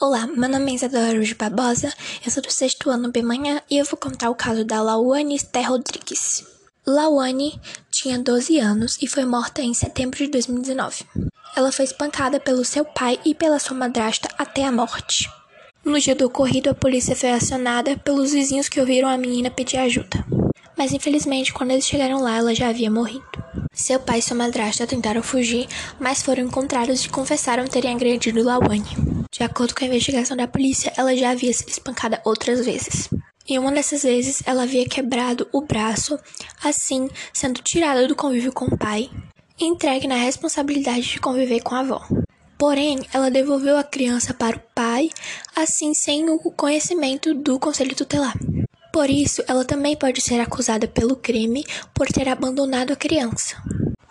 Olá, meu nome é Isadora Araújo Barbosa, eu sou do sexto ano B Manhã e eu vou contar o caso da Lauane Esther Rodrigues. Lauane tinha 12 anos e foi morta em setembro de 2019. Ela foi espancada pelo seu pai e pela sua madrasta até a morte. No dia do ocorrido, a polícia foi acionada pelos vizinhos que ouviram a menina pedir ajuda. Mas infelizmente, quando eles chegaram lá, ela já havia morrido. Seu pai e sua madrasta tentaram fugir, mas foram encontrados e confessaram terem agredido Lawane. De acordo com a investigação da polícia, ela já havia sido espancada outras vezes. E uma dessas vezes, ela havia quebrado o braço, assim sendo tirada do convívio com o pai entregue na responsabilidade de conviver com a avó. Porém, ela devolveu a criança para o pai, assim sem o conhecimento do conselho tutelar. Por isso, ela também pode ser acusada pelo crime por ter abandonado a criança.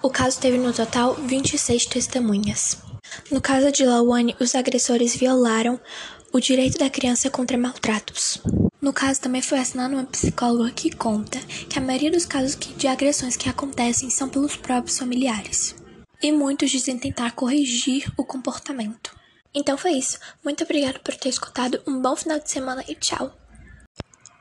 O caso teve no total 26 testemunhas. No caso de Lawane, os agressores violaram o direito da criança contra maltratos. No caso, também foi assinada uma psicóloga que conta que a maioria dos casos de agressões que acontecem são pelos próprios familiares. E muitos dizem tentar corrigir o comportamento. Então foi isso. Muito obrigado por ter escutado. Um bom final de semana e tchau!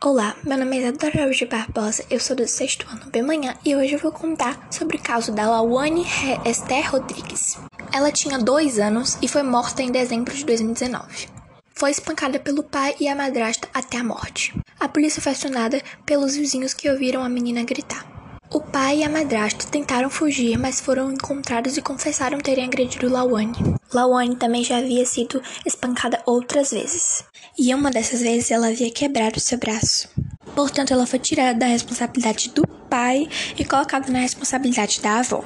Olá, meu nome é Isadora Araújo Barbosa, eu sou do sexto ano B Manhã e hoje eu vou contar sobre o caso da Lawane Esther Rodrigues. Ela tinha dois anos e foi morta em dezembro de 2019. Foi espancada pelo pai e a madrasta até a morte. A polícia foi acionada pelos vizinhos que ouviram a menina gritar. O pai e a madrasta tentaram fugir, mas foram encontrados e confessaram terem agredido Lawane. Lawane também já havia sido espancada outras vezes, e uma dessas vezes ela havia quebrado seu braço. Portanto, ela foi tirada da responsabilidade do pai e colocada na responsabilidade da avó.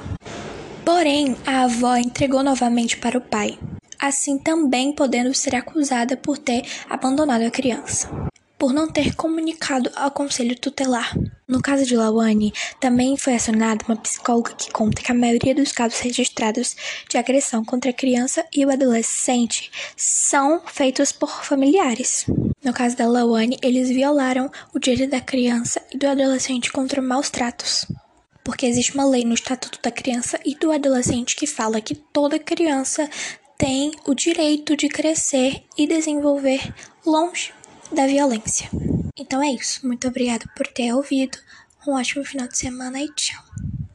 Porém, a avó entregou novamente para o pai, assim também podendo ser acusada por ter abandonado a criança por não ter comunicado ao conselho tutelar. No caso de Lawane, também foi acionada uma psicóloga que conta que a maioria dos casos registrados de agressão contra a criança e o adolescente são feitos por familiares. No caso da Lawane, eles violaram o direito da criança e do adolescente contra maus tratos. Porque existe uma lei no Estatuto da Criança e do Adolescente que fala que toda criança tem o direito de crescer e desenvolver longe da violência. Então é isso. Muito obrigada por ter ouvido. Um ótimo final de semana e tchau.